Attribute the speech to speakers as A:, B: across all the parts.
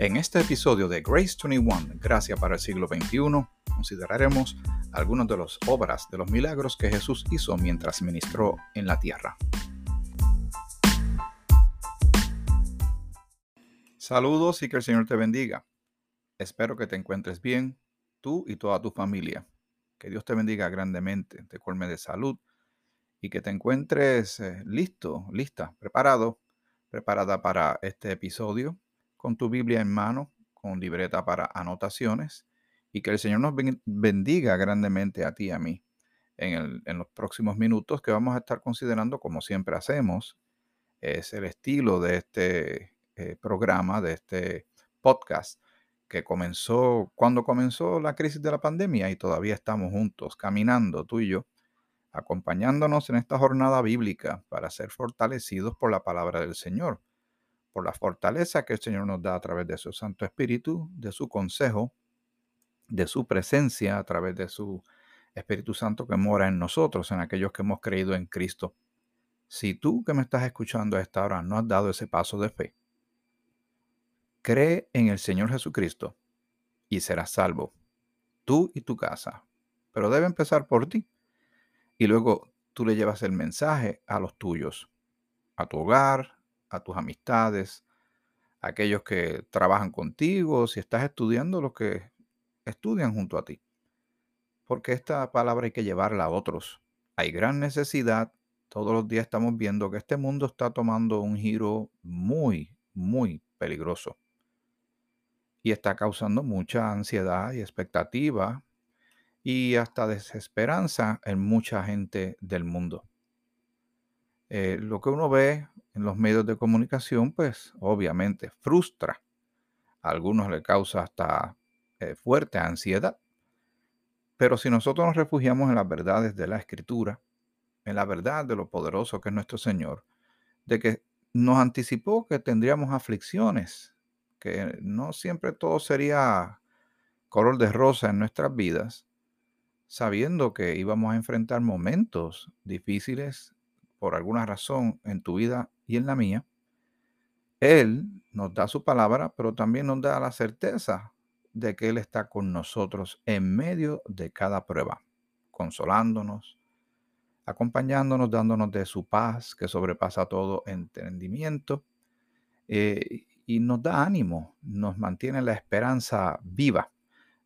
A: En este episodio de Grace 21, Gracia para el siglo XXI, consideraremos algunas de las obras de los milagros que Jesús hizo mientras ministró en la tierra. Saludos y que el Señor te bendiga. Espero que te encuentres bien, tú y toda tu familia. Que Dios te bendiga grandemente, te colme de salud y que te encuentres eh, listo, lista, preparado, preparada para este episodio con tu Biblia en mano, con libreta para anotaciones, y que el Señor nos bendiga grandemente a ti y a mí en, los próximos minutos que vamos a estar considerando, como siempre hacemos, es el estilo de este eh, programa, de este podcast, que comenzó cuando comenzó la crisis de la pandemia y todavía estamos juntos, caminando tú y yo, acompañándonos en esta jornada bíblica para ser fortalecidos por la palabra del Señor por la fortaleza que el Señor nos da a través de su Santo Espíritu, de su consejo, de su presencia a través de su Espíritu Santo que mora en nosotros, en aquellos que hemos creído en Cristo. Si tú que me estás escuchando a esta hora no has dado ese paso de fe, cree en el Señor Jesucristo y serás salvo, tú y tu casa. Pero debe empezar por ti. Y luego tú le llevas el mensaje a los tuyos, a tu hogar, a tus amistades, a aquellos que trabajan contigo, si estás estudiando, los que estudian junto a ti. Porque esta palabra hay que llevarla a otros. Hay gran necesidad. Todos los días estamos viendo que este mundo está tomando un giro muy, muy peligroso. Y está causando mucha ansiedad y expectativa y hasta desesperanza en mucha gente del mundo. Eh, lo que uno ve en los medios de comunicación, pues obviamente frustra. A algunos le causa hasta eh, fuerte ansiedad. Pero si nosotros nos refugiamos en las verdades de la Escritura, en la verdad de lo poderoso que es nuestro Señor, de que nos anticipó que tendríamos aflicciones, que no siempre todo sería color de rosa en nuestras vidas, sabiendo que íbamos a enfrentar momentos difíciles por alguna razón en tu vida y en la mía, Él nos da su palabra, pero también nos da la certeza de que Él está con nosotros en medio de cada prueba, consolándonos, acompañándonos, dándonos de su paz que sobrepasa todo entendimiento eh, y nos da ánimo, nos mantiene la esperanza viva,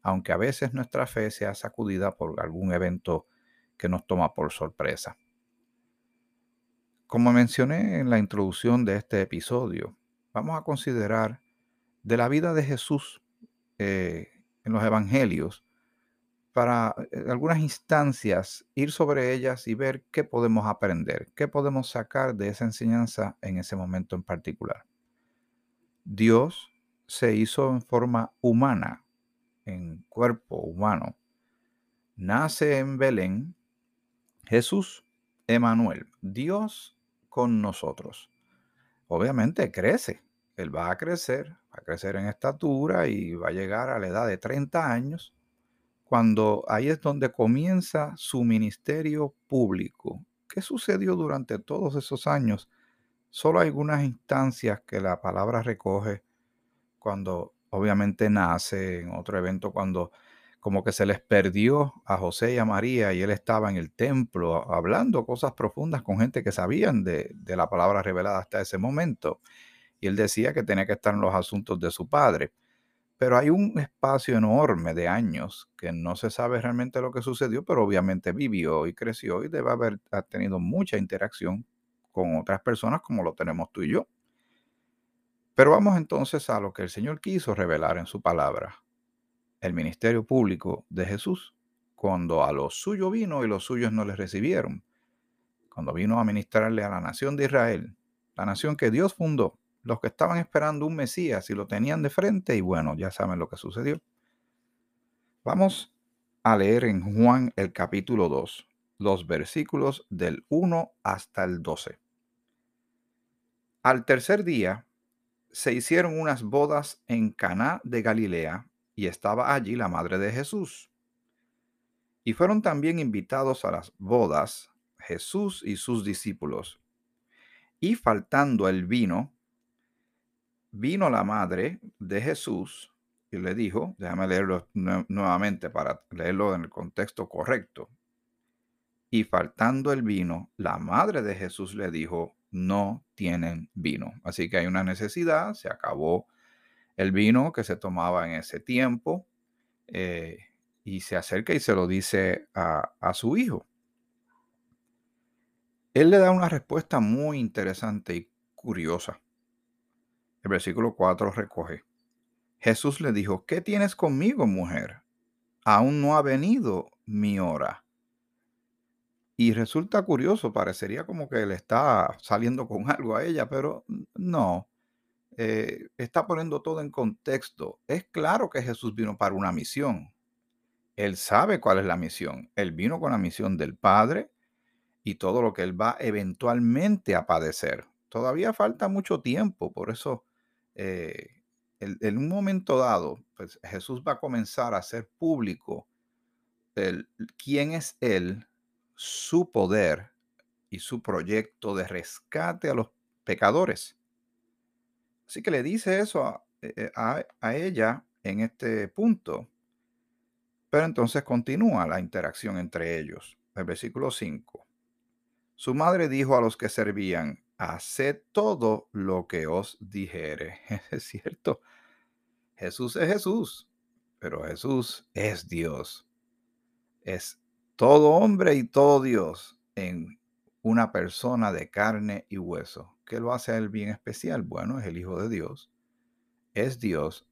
A: aunque a veces nuestra fe sea sacudida por algún evento que nos toma por sorpresa. Como mencioné en la introducción de este episodio, vamos a considerar de la vida de Jesús eh, en los evangelios para eh, algunas instancias ir sobre ellas y ver qué podemos aprender, qué podemos sacar de esa enseñanza en ese momento en particular. Dios se hizo en forma humana, en cuerpo humano. Nace en Belén Jesús, Emanuel, Dios con nosotros. Obviamente crece, él va a crecer, va a crecer en estatura y va a llegar a la edad de 30 años, cuando ahí es donde comienza su ministerio público. ¿Qué sucedió durante todos esos años? Solo hay algunas instancias que la palabra recoge cuando obviamente nace, en otro evento cuando como que se les perdió a José y a María y él estaba en el templo hablando cosas profundas con gente que sabían de, la palabra revelada hasta ese momento. Y él decía que tenía que estar en los asuntos de su padre. Pero hay un espacio enorme de años que no se sabe realmente lo que sucedió, pero obviamente vivió y creció y debe haber tenido mucha interacción con otras personas como lo tenemos tú y yo. Pero vamos entonces a lo que el Señor quiso revelar en su palabra el ministerio público de Jesús cuando a los suyos vino y los suyos no les recibieron. Cuando vino a ministrarle a la nación de Israel, la nación que Dios fundó, los que estaban esperando un Mesías y lo tenían de frente y bueno, ya saben lo que sucedió. Vamos a leer en Juan el capítulo 2, los versículos del 1 hasta el 12. Al tercer día se hicieron unas bodas en Caná de Galilea y estaba allí la madre de Jesús. Y fueron también invitados a las bodas Jesús y sus discípulos. Y faltando el vino, vino la madre de Jesús y le dijo, déjame leerlo nuevamente para leerlo en el contexto correcto. Y faltando el vino, la madre de Jesús le dijo, no tienen vino. Así que hay una necesidad, se acabó el vino que se tomaba en ese tiempo eh, y se acerca y se lo dice a, a su hijo. Él le da una respuesta muy interesante y curiosa. El versículo 4 recoge. Jesús le dijo, ¿qué tienes conmigo, mujer? Aún no ha venido mi hora. Y resulta curioso, parecería como que le está saliendo con algo a ella, pero no. Eh, está poniendo todo en contexto. Es claro que Jesús vino para una misión. Él sabe cuál es la misión. Él vino con la misión del Padre y todo lo que él va eventualmente a padecer. Todavía falta mucho tiempo, por eso eh, en un momento dado, pues Jesús va a comenzar a hacer público el, quién es Él, su poder y su proyecto de rescate a los pecadores. Así que le dice eso a, eh, a ella en este punto. Pero entonces continúa la interacción entre ellos. El versículo 5. Su madre dijo a los que servían, haced todo lo que os dijere. Es cierto, Jesús es Jesús, pero Jesús es Dios. Es todo hombre y todo Dios en una persona de carne y hueso. ¿Qué lo hace a él bien especial? Bueno, es el Hijo de Dios, es Dios,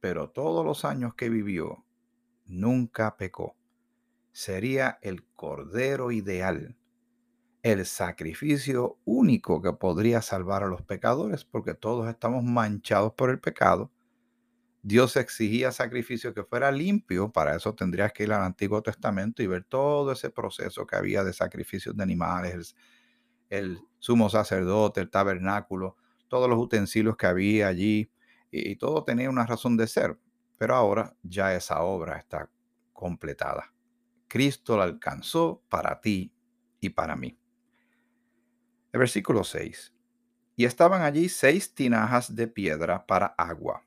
A: pero todos los años que vivió, nunca pecó. Sería el Cordero ideal el sacrificio único que podría salvar a los pecadores, porque todos estamos manchados por el pecado. Dios exigía sacrificio que fuera limpio, para eso tendrías que ir al Antiguo Testamento y ver todo ese proceso que había de sacrificios de animales, el, sumo sacerdote, el tabernáculo, todos los utensilios que había allí, y, y todo tenía una razón de ser. Pero ahora ya esa obra está completada. Cristo la alcanzó para ti y para mí. El versículo 6. Y estaban allí seis tinajas de piedra para agua,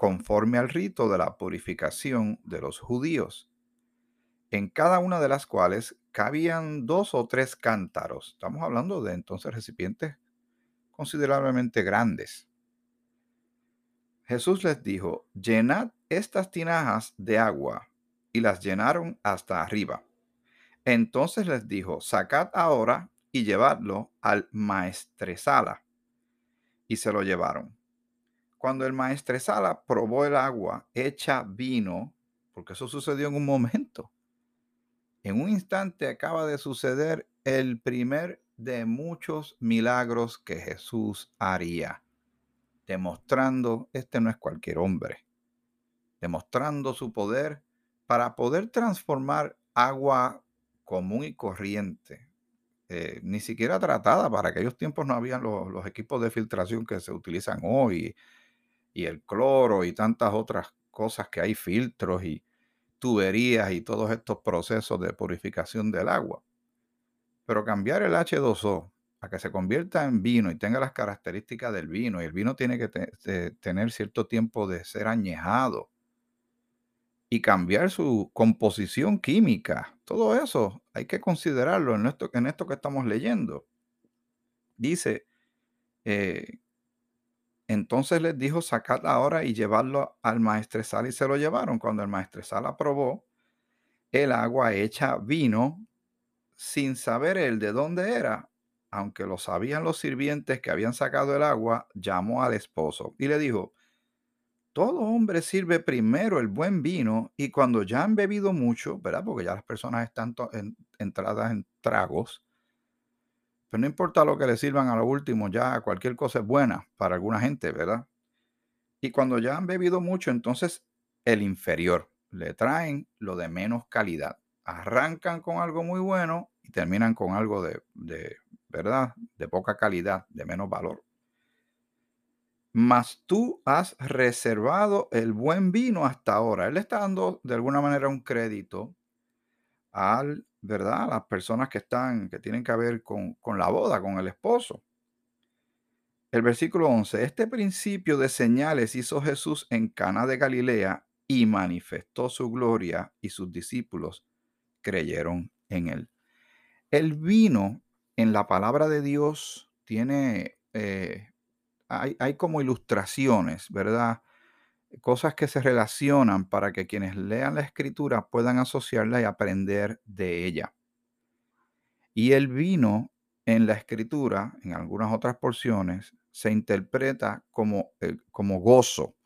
A: conforme al rito de la purificación de los judíos, en cada una de las cuales cabían dos o tres cántaros. Estamos hablando de entonces recipientes considerablemente grandes. Jesús les dijo, llenad estas tinajas de agua, y las llenaron hasta arriba. Entonces les dijo, sacad ahora y llevarlo al maestresala. Y se lo llevaron. Cuando el maestresala probó el agua hecha vino, porque eso sucedió en un momento, en un instante acaba de suceder el primer de muchos milagros que Jesús haría, demostrando, este no es cualquier hombre, demostrando su poder para poder transformar agua común y corriente, eh, ni siquiera tratada. Para aquellos tiempos no habían los, equipos de filtración que se utilizan hoy y el cloro y tantas otras cosas que hay filtros y tuberías y todos estos procesos de purificación del agua. Pero cambiar el H2O a que se convierta en vino y tenga las características del vino, y el vino tiene que tener cierto tiempo de ser añejado y cambiar su composición química. Todo eso hay que considerarlo en esto, en esto que estamos leyendo. Dice, eh, entonces les dijo, sacad ahora y llevarlo al maestresal y se lo llevaron. Cuando el maestresal aprobó el agua hecha vino, sin saber él de dónde era, aunque lo sabían los sirvientes que habían sacado el agua, llamó al esposo y le dijo, todo hombre sirve primero el buen vino y cuando ya han bebido mucho, ¿verdad? Porque ya las personas están entradas en tragos. Pero no importa lo que le sirvan a lo último, ya cualquier cosa es buena para alguna gente, ¿verdad? Y cuando ya han bebido mucho, entonces el inferior. Le traen lo de menos calidad. Arrancan con algo muy bueno y terminan con algo de, de ¿verdad? De poca calidad, de menos valor mas tú has reservado el buen vino hasta ahora. Él está dando de alguna manera un crédito al, ¿verdad? Las personas que están, que tienen que ver con, con la boda, con el esposo. El versículo 11, este principio de señales hizo Jesús en Cana de Galilea y manifestó su gloria y sus discípulos creyeron en él. El vino en la palabra de Dios tiene, eh, hay, hay como ilustraciones, ¿verdad? Cosas que se relacionan para que quienes lean la escritura puedan asociarla y aprender de ella. Y el vino en la escritura, en algunas otras porciones, se interpreta como, eh, como gozo,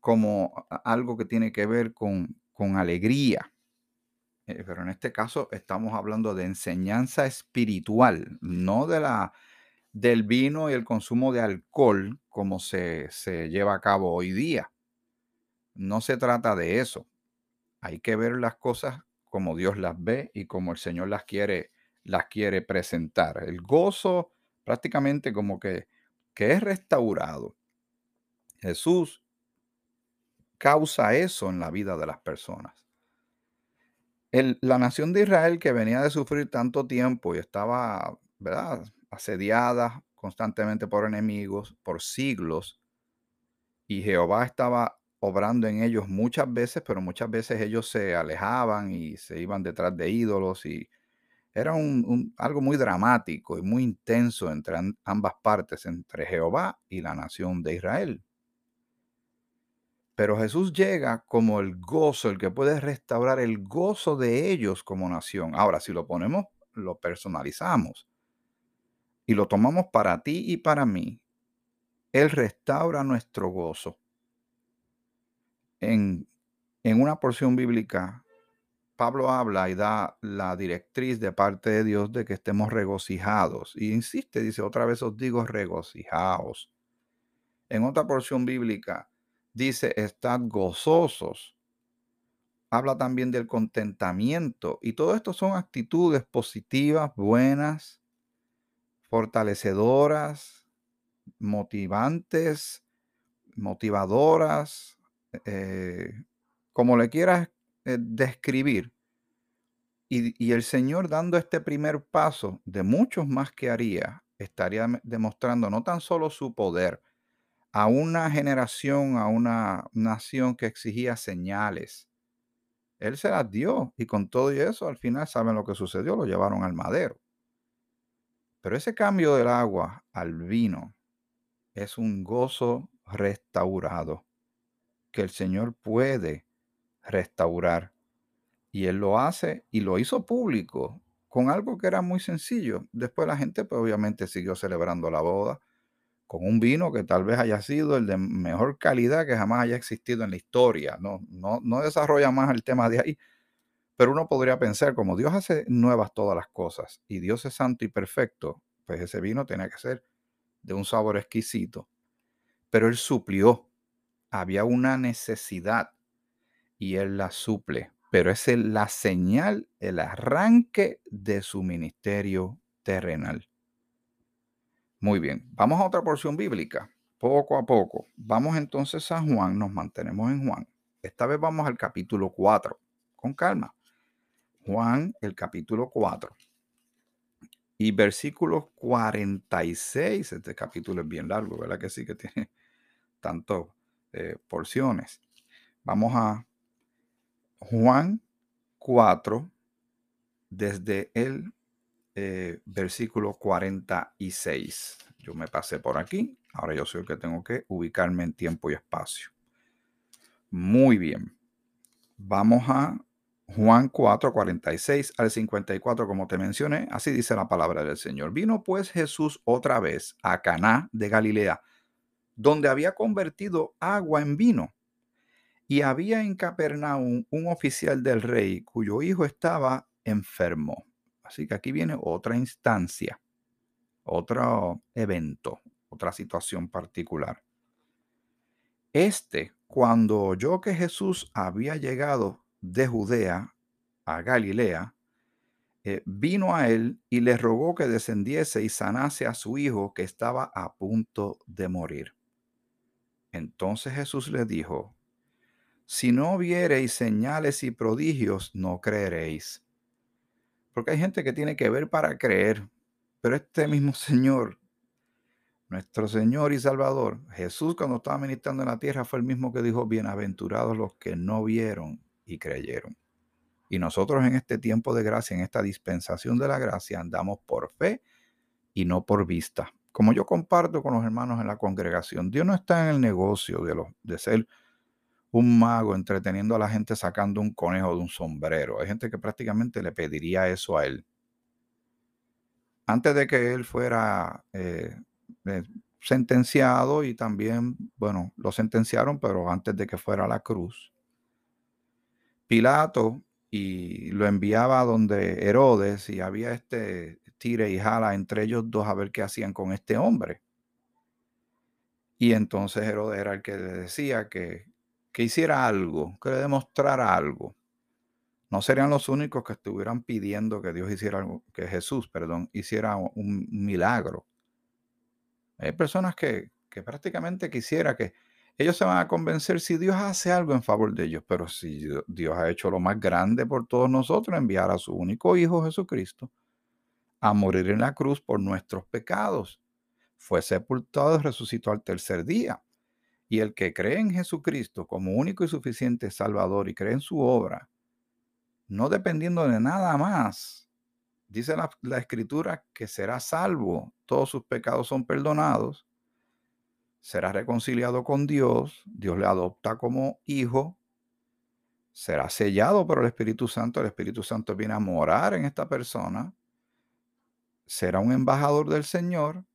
A: como algo que tiene que ver con, con alegría. Eh, Pero en este caso estamos hablando de enseñanza espiritual, no de la, del vino y el consumo de alcohol como se, se lleva a cabo hoy día. No se trata de eso. Hay que ver las cosas como Dios las ve y como el Señor las quiere, las quiere presentar. El gozo prácticamente como que, que es restaurado. Jesús causa eso en la vida de las personas. La nación de Israel que venía de sufrir tanto tiempo y estaba, ¿verdad? asediada constantemente por enemigos por siglos, y Jehová estaba obrando en ellos muchas veces, pero muchas veces ellos se alejaban y se iban detrás de ídolos y era un, algo muy dramático y muy intenso entre ambas partes, entre Jehová y la nación de Israel. Pero Jesús llega como el gozo, el que puede restaurar el gozo de ellos como nación. Ahora, si lo ponemos, lo personalizamos y lo tomamos para ti y para mí, Él restaura nuestro gozo. En, en una porción bíblica, Pablo habla y da la directriz de parte de Dios de que estemos regocijados. Y insiste, dice, otra vez os digo, regocijaos. En otra porción bíblica dice, estad gozosos. Habla también del contentamiento. Y todo esto son actitudes positivas, buenas, fortalecedoras, motivantes, motivadoras, eh, como le quieras eh, describir. Y, el Señor dando este primer paso de muchos más que haría, estaría demostrando no tan solo su poder a una generación, a una nación que exigía señales. Él se las dio y con todo eso al final saben lo que sucedió, lo llevaron al madero. Pero ese cambio del agua al vino es un gozo restaurado que el Señor puede restaurar. Y Él lo hace y lo hizo público con algo que era muy sencillo. Después la gente pues obviamente siguió celebrando la boda con un vino que tal vez haya sido el de mejor calidad que jamás haya existido en la historia. No, no, no desarrolla más el tema de ahí. Pero uno podría pensar, como Dios hace nuevas todas las cosas y Dios es santo y perfecto, pues ese vino tenía que ser de un sabor exquisito. Pero Él suplió. Había una necesidad y Él la suple. Pero es la señal, el arranque de su ministerio terrenal. Muy bien, vamos a otra porción bíblica, poco a poco. Vamos entonces a Juan, nos mantenemos en Juan. Esta vez vamos al capítulo 4, con calma. Juan, el capítulo 4. Y versículo 46, este capítulo es bien largo, ¿verdad que sí que tiene tantas eh, porciones? Vamos a Juan 4, desde el eh, versículo 46. Yo me pasé por aquí, ahora yo soy el que tengo que ubicarme en tiempo y espacio. Muy bien. Vamos a Juan 4, 46 al 54, como te mencioné, así dice la palabra del Señor. Vino pues Jesús otra vez a Caná de Galilea, donde había convertido agua en vino. Y había en Capernaum un oficial del rey cuyo hijo estaba enfermo. Así que aquí viene otra instancia, otro evento, otra situación particular. Este, cuando oyó que Jesús había llegado de Judea a Galilea, eh, vino a él y le rogó que descendiese y sanase a su hijo que estaba a punto de morir. Entonces Jesús le dijo, si no viereis señales y prodigios, no creeréis. Porque hay gente que tiene que ver para creer, pero este mismo Señor nuestro Señor y Salvador, Jesús cuando estaba ministrando en la tierra fue el mismo que dijo, bienaventurados los que no vieron y creyeron. Y nosotros en este tiempo de gracia, en esta dispensación de la gracia, andamos por fe y no por vista. Como yo comparto con los hermanos en la congregación, Dios no está en el negocio de, los, de ser un mago entreteniendo a la gente sacando un conejo de un sombrero. Hay gente que prácticamente le pediría eso a él. Antes de que él fuera eh, eh, sentenciado y también, bueno, lo sentenciaron, pero antes de que fuera a la cruz, Pilato y lo enviaba donde Herodes y había este y jala entre ellos dos a ver qué hacían con este hombre. Y entonces Herodes era el que le decía que, que hiciera algo, que le demostrara algo. No serían los únicos que estuvieran pidiendo que Dios hiciera algo, que Jesús, perdón, hiciera un milagro. Hay personas que, que prácticamente quisiera que ellos se van a convencer si Dios hace algo en favor de ellos, pero si Dios ha hecho lo más grande por todos nosotros, enviar a su único Hijo Jesucristo a morir en la cruz por nuestros pecados. Fue sepultado y resucitó al tercer día. Y el que cree en Jesucristo como único y suficiente Salvador y cree en su obra, no dependiendo de nada más, dice la, la escritura que será salvo, todos sus pecados son perdonados será reconciliado con Dios, Dios le adopta como hijo, será sellado por el Espíritu Santo, el Espíritu Santo viene a morar en esta persona, será un embajador del Señor,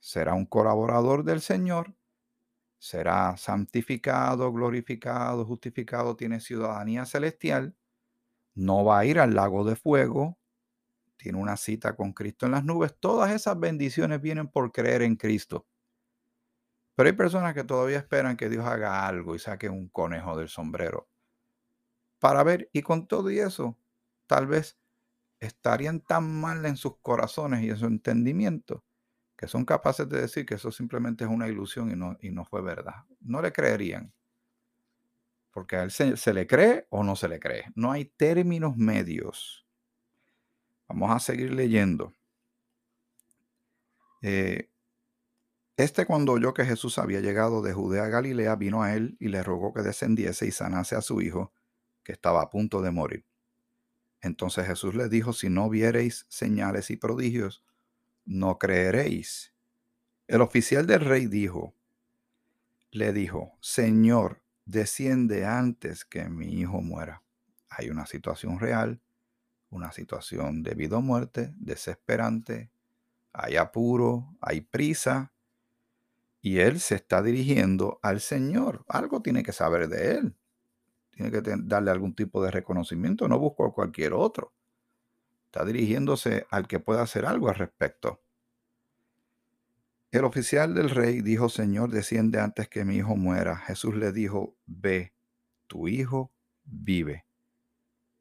A: será un colaborador del Señor, será santificado, glorificado, justificado, tiene ciudadanía celestial, no va a ir al lago de fuego, tiene una cita con Cristo en las nubes, todas esas bendiciones vienen por creer en Cristo. Pero hay personas que todavía esperan que Dios haga algo y saque un conejo del sombrero para ver, y con todo y eso, tal vez estarían tan mal en sus corazones y en su entendimiento que son capaces de decir que eso simplemente es una ilusión y no, y no fue verdad. No le creerían. Porque a él se, le cree o no se le cree. No hay términos medios. Vamos a seguir leyendo. Eh, este cuando oyó que Jesús había llegado de Judea a Galilea, vino a él y le rogó que descendiese y sanase a su hijo, que estaba a punto de morir. Entonces Jesús le dijo, si no viereis señales y prodigios, no creeréis. El oficial del rey dijo, le dijo, Señor, desciende antes que mi hijo muera. Hay una situación real, una situación de vida muerte, desesperante, hay apuro, hay prisa, y él se está dirigiendo al Señor. Algo tiene que saber de él. Tiene que darle algún tipo de reconocimiento. No busco a cualquier otro. Está dirigiéndose al que pueda hacer algo al respecto. El oficial del rey dijo, Señor, desciende antes que mi hijo muera. Jesús le dijo, ve, tu hijo vive.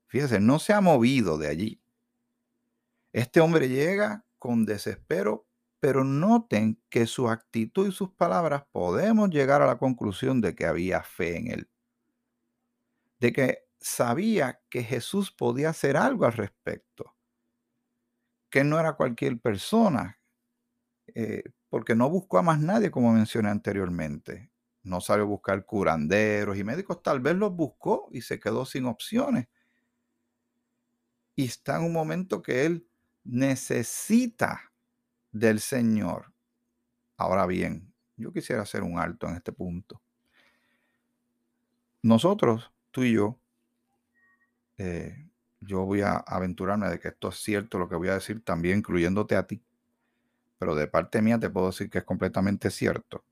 A: Fíjese, no se ha movido de allí. Este hombre llega con desespero pero noten que su actitud y sus palabras podemos llegar a la conclusión de que había fe en él, de que sabía que Jesús podía hacer algo al respecto, que no era cualquier persona, eh, porque no buscó a más nadie, como mencioné anteriormente. No salió a buscar curanderos y médicos, tal vez los buscó y se quedó sin opciones. Y está en un momento que él necesita del Señor. Ahora bien, yo quisiera hacer un alto en este punto. Nosotros, tú y yo, eh, yo voy a aventurarme de que esto es cierto lo que voy a decir, también incluyéndote a ti, pero de parte mía te puedo decir que es completamente cierto,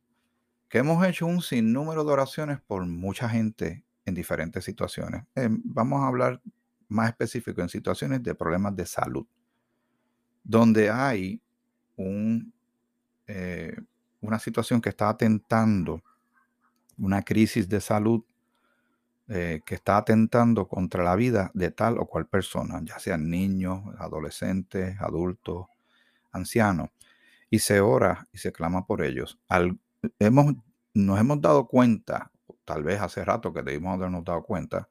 A: que hemos hecho un sinnúmero de oraciones por mucha gente en diferentes situaciones. Eh, vamos a hablar más específico en situaciones de problemas de salud, donde hay un, eh, una situación que está atentando, una crisis de salud eh, que está atentando contra la vida de tal o cual persona, ya sean niños, adolescentes, adultos, ancianos, y se ora y se clama por ellos. hemos, nos hemos dado cuenta, tal vez hace rato que debimos habernos dado cuenta,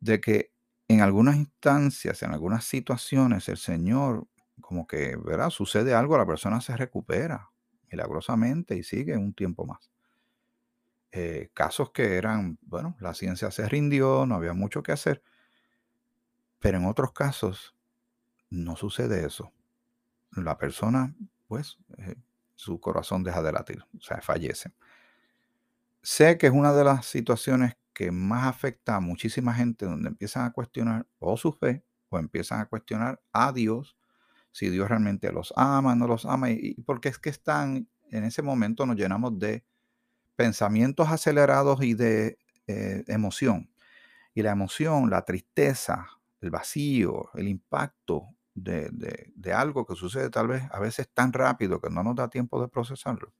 A: de que en algunas instancias, en algunas situaciones, el Señor como que, ¿verdad? Sucede algo, la persona se recupera. milagrosamente y sigue un tiempo más. Eh, casos que eran, bueno, la ciencia se rindió, no había mucho que hacer, pero en otros casos no sucede eso. La persona, pues, eh, su corazón deja de latir, o sea, fallece. Sé que es una de las situaciones que más afecta a muchísima gente donde empiezan a cuestionar o su fe o empiezan a cuestionar a Dios, si Dios realmente los ama, no los ama, y, porque es que están, en ese momento nos llenamos de pensamientos acelerados y de eh, emoción. Y la emoción, la tristeza, el vacío, el impacto de, de, algo que sucede tal vez a veces tan rápido que no nos da tiempo de procesarlo,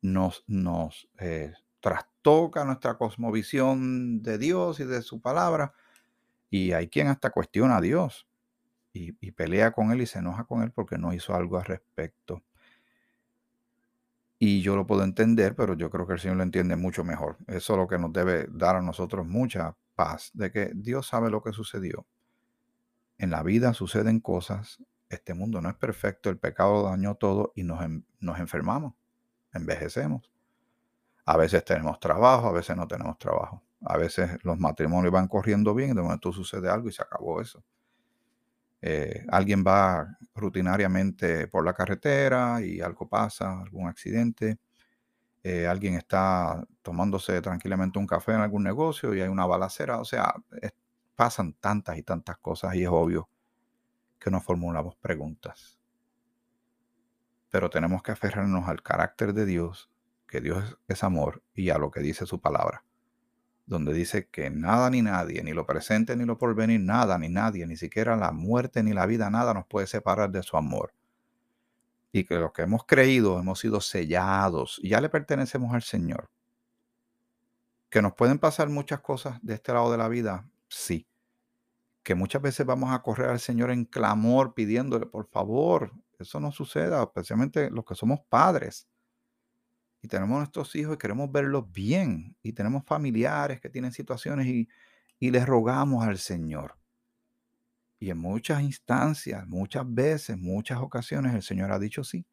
A: nos, nos eh, trastoca nuestra cosmovisión de Dios y de su palabra. Y hay quien hasta cuestiona a Dios y, y pelea con él y se enoja con él porque no hizo algo al respecto. Y yo lo puedo entender, pero yo creo que el Señor lo entiende mucho mejor. Eso es lo que nos debe dar a nosotros mucha paz, de que Dios sabe lo que sucedió. En la vida suceden cosas, este mundo no es perfecto, el pecado dañó todo y nos, nos enfermamos, envejecemos. A veces tenemos trabajo, a veces no tenemos trabajo. A veces los matrimonios van corriendo bien de momento sucede algo y se acabó eso. Eh, alguien va rutinariamente por la carretera y algo pasa, algún accidente. Eh, alguien está tomándose tranquilamente un café en algún negocio y hay una balacera. O sea, pasan tantas y tantas cosas y es obvio que nos formulamos preguntas. Pero tenemos que aferrarnos al carácter de Dios, que Dios es amor y a lo que dice su palabra donde dice que nada ni nadie, ni lo presente ni lo porvenir, nada ni nadie, ni siquiera la muerte ni la vida, nada nos puede separar de su amor. Y que los que hemos creído hemos sido sellados ya le pertenecemos al Señor. Que nos pueden pasar muchas cosas de este lado de la vida, sí. Que muchas veces vamos a correr al Señor en clamor pidiéndole, por favor, eso no suceda, especialmente los que somos padres y tenemos nuestros hijos y queremos verlos bien y tenemos familiares que tienen situaciones y, y les rogamos al Señor. Y en muchas instancias, muchas veces, muchas ocasiones el Señor ha dicho sí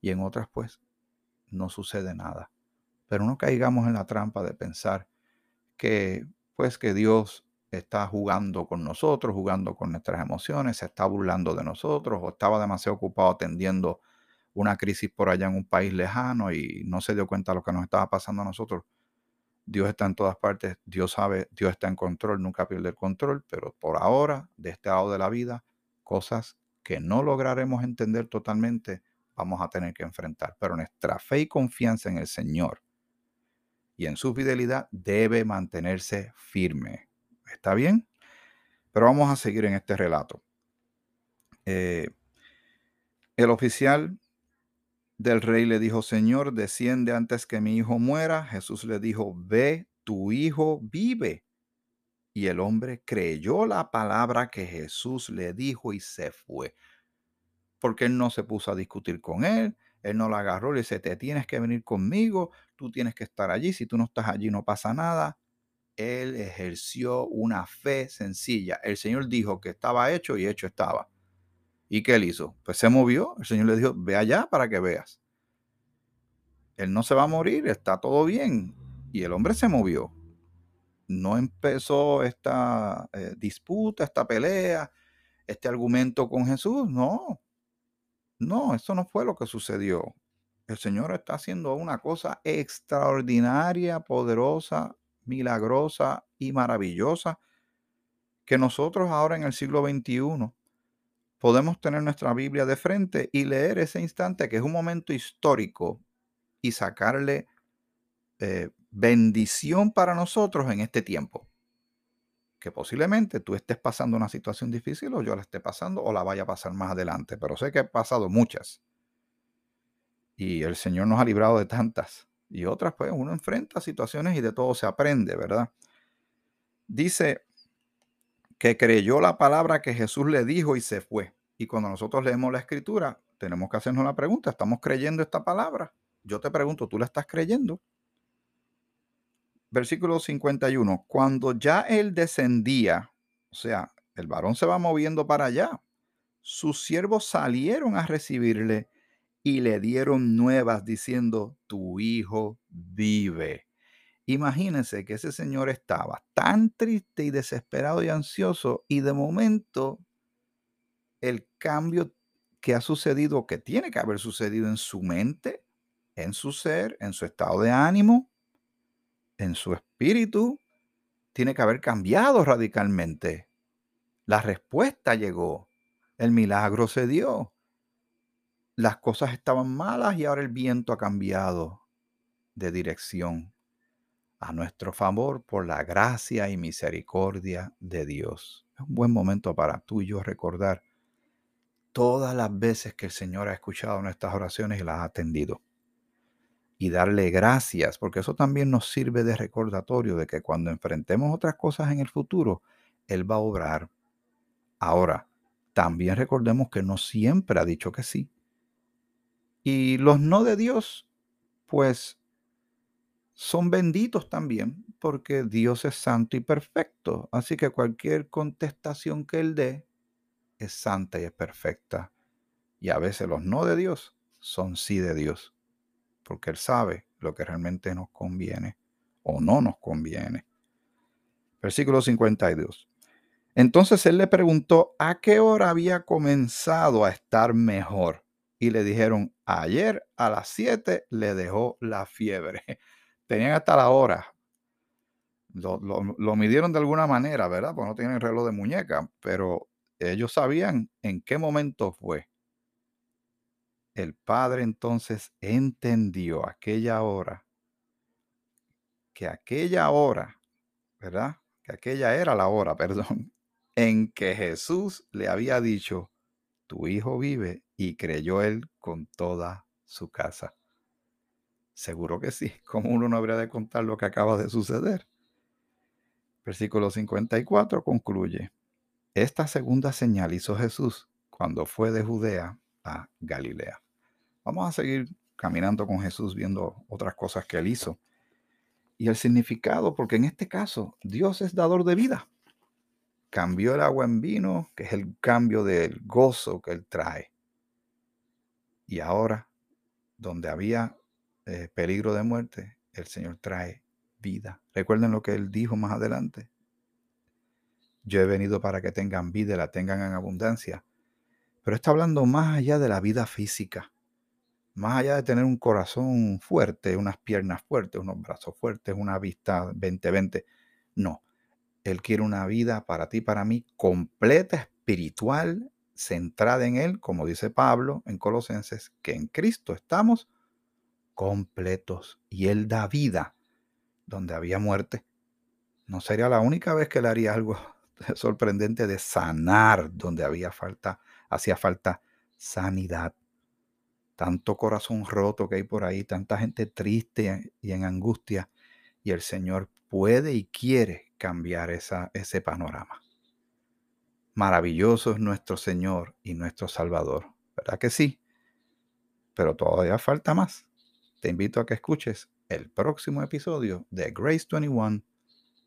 A: y en otras pues no sucede nada. Pero no caigamos en la trampa de pensar que pues que Dios está jugando con nosotros, jugando con nuestras emociones, se está burlando de nosotros o estaba demasiado ocupado atendiendo una crisis por allá en un país lejano y no se dio cuenta de lo que nos estaba pasando a nosotros. Dios está en todas partes, Dios sabe, Dios está en control, nunca pierde el control, pero por ahora, de este lado de la vida, cosas que no lograremos entender totalmente, vamos a tener que enfrentar. Pero nuestra fe y confianza en el Señor y en su fidelidad debe mantenerse firme. ¿Está bien? Pero vamos a seguir en este relato. Eh, el oficial del rey le dijo, Señor, desciende antes que mi hijo muera. Jesús le dijo, ve, tu hijo vive. Y el hombre creyó la palabra que Jesús le dijo y se fue. Porque él no se puso a discutir con él, él no lo agarró, le dice, te tienes que venir conmigo, tú tienes que estar allí, si tú no estás allí no pasa nada. Él ejerció una fe sencilla. El Señor dijo que estaba hecho y hecho estaba. ¿Y qué él hizo? Pues se movió. El Señor le dijo, ve allá para que veas. Él no se va a morir, está todo bien. Y el hombre se movió. No empezó esta eh, disputa, esta pelea, este argumento con Jesús. No, no, eso no fue lo que sucedió. El Señor está haciendo una cosa extraordinaria, poderosa, milagrosa y maravillosa que nosotros ahora en el siglo XXI podemos tener nuestra Biblia de frente y leer ese instante que es un momento histórico y sacarle eh, bendición para nosotros en este tiempo. Que posiblemente tú estés pasando una situación difícil o yo la esté pasando o la vaya a pasar más adelante, pero sé que he pasado muchas. Y el Señor nos ha librado de tantas. Y otras, pues uno enfrenta situaciones y de todo se aprende, ¿verdad? Dice que creyó la palabra que Jesús le dijo y se fue. Y cuando nosotros leemos la escritura, tenemos que hacernos la pregunta, ¿estamos creyendo esta palabra? Yo te pregunto, ¿tú la estás creyendo? Versículo 51, cuando ya él descendía, o sea, el varón se va moviendo para allá, sus siervos salieron a recibirle y le dieron nuevas diciendo, tu hijo vive. Imagínense que ese señor estaba tan triste y desesperado y ansioso y de momento el cambio que ha sucedido, que tiene que haber sucedido en su mente, en su ser, en su estado de ánimo, en su espíritu, tiene que haber cambiado radicalmente. La respuesta llegó, el milagro se dio. Las cosas estaban malas y ahora el viento ha cambiado de dirección a nuestro favor por la gracia y misericordia de Dios. Es un buen momento para tú y yo recordar todas las veces que el Señor ha escuchado nuestras oraciones y las ha atendido. Y darle gracias, porque eso también nos sirve de recordatorio de que cuando enfrentemos otras cosas en el futuro, Él va a obrar. Ahora, también recordemos que no siempre ha dicho que sí. Y los no de Dios, pues son benditos también, porque Dios es santo y perfecto. Así que cualquier contestación que Él dé es santa y es perfecta. Y a veces los no de Dios son sí de Dios, porque Él sabe lo que realmente nos conviene o no nos conviene. Versículo 52. Entonces él le preguntó a qué hora había comenzado a estar mejor. Y le dijeron, ayer a las 7 le dejó la fiebre. Tenían hasta la hora. Lo, midieron de alguna manera, ¿verdad? Pues no tienen reloj de muñeca, pero ellos sabían en qué momento fue. El padre entonces entendió aquella hora, que aquella hora, ¿verdad? Que aquella era la hora, perdón, en que Jesús le había dicho, tu hijo vive, y creyó él con toda su casa. Seguro que sí, como uno no habría de contar lo que acaba de suceder. Versículo 54 concluye, esta segunda señal hizo Jesús cuando fue de Judea a Galilea. Vamos a seguir caminando con Jesús viendo otras cosas que él hizo. Y el significado, porque en este caso Dios es dador de vida. Cambió el agua en vino, que es el cambio del gozo que él trae. Y ahora, donde había eh, peligro de muerte, el Señor trae vida. Recuerden lo que él dijo más adelante. Yo he venido para que tengan vida y la tengan en abundancia. Pero está hablando más allá de la vida física. Más allá de tener un corazón fuerte, unas piernas fuertes, unos brazos fuertes, una vista 20-20. No. Él quiere una vida para ti, para mí, completa, espiritual, centrada en Él, como dice Pablo en Colosenses, que en Cristo estamos completos. Y Él da vida donde había muerte. No sería la única vez que Él haría algo sorprendente de sanar donde había falta, hacía falta sanidad. Tanto corazón roto que hay por ahí, tanta gente triste y en angustia. Y el Señor puede y quiere cambiar esa, ese panorama. Maravilloso es nuestro Señor y nuestro Salvador. ¿Verdad que sí? Pero todavía falta más. Te invito a que escuches el próximo episodio de Grace 21,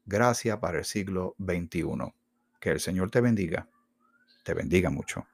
A: Gracia para el siglo XXI. Que el Señor te bendiga, te bendiga mucho.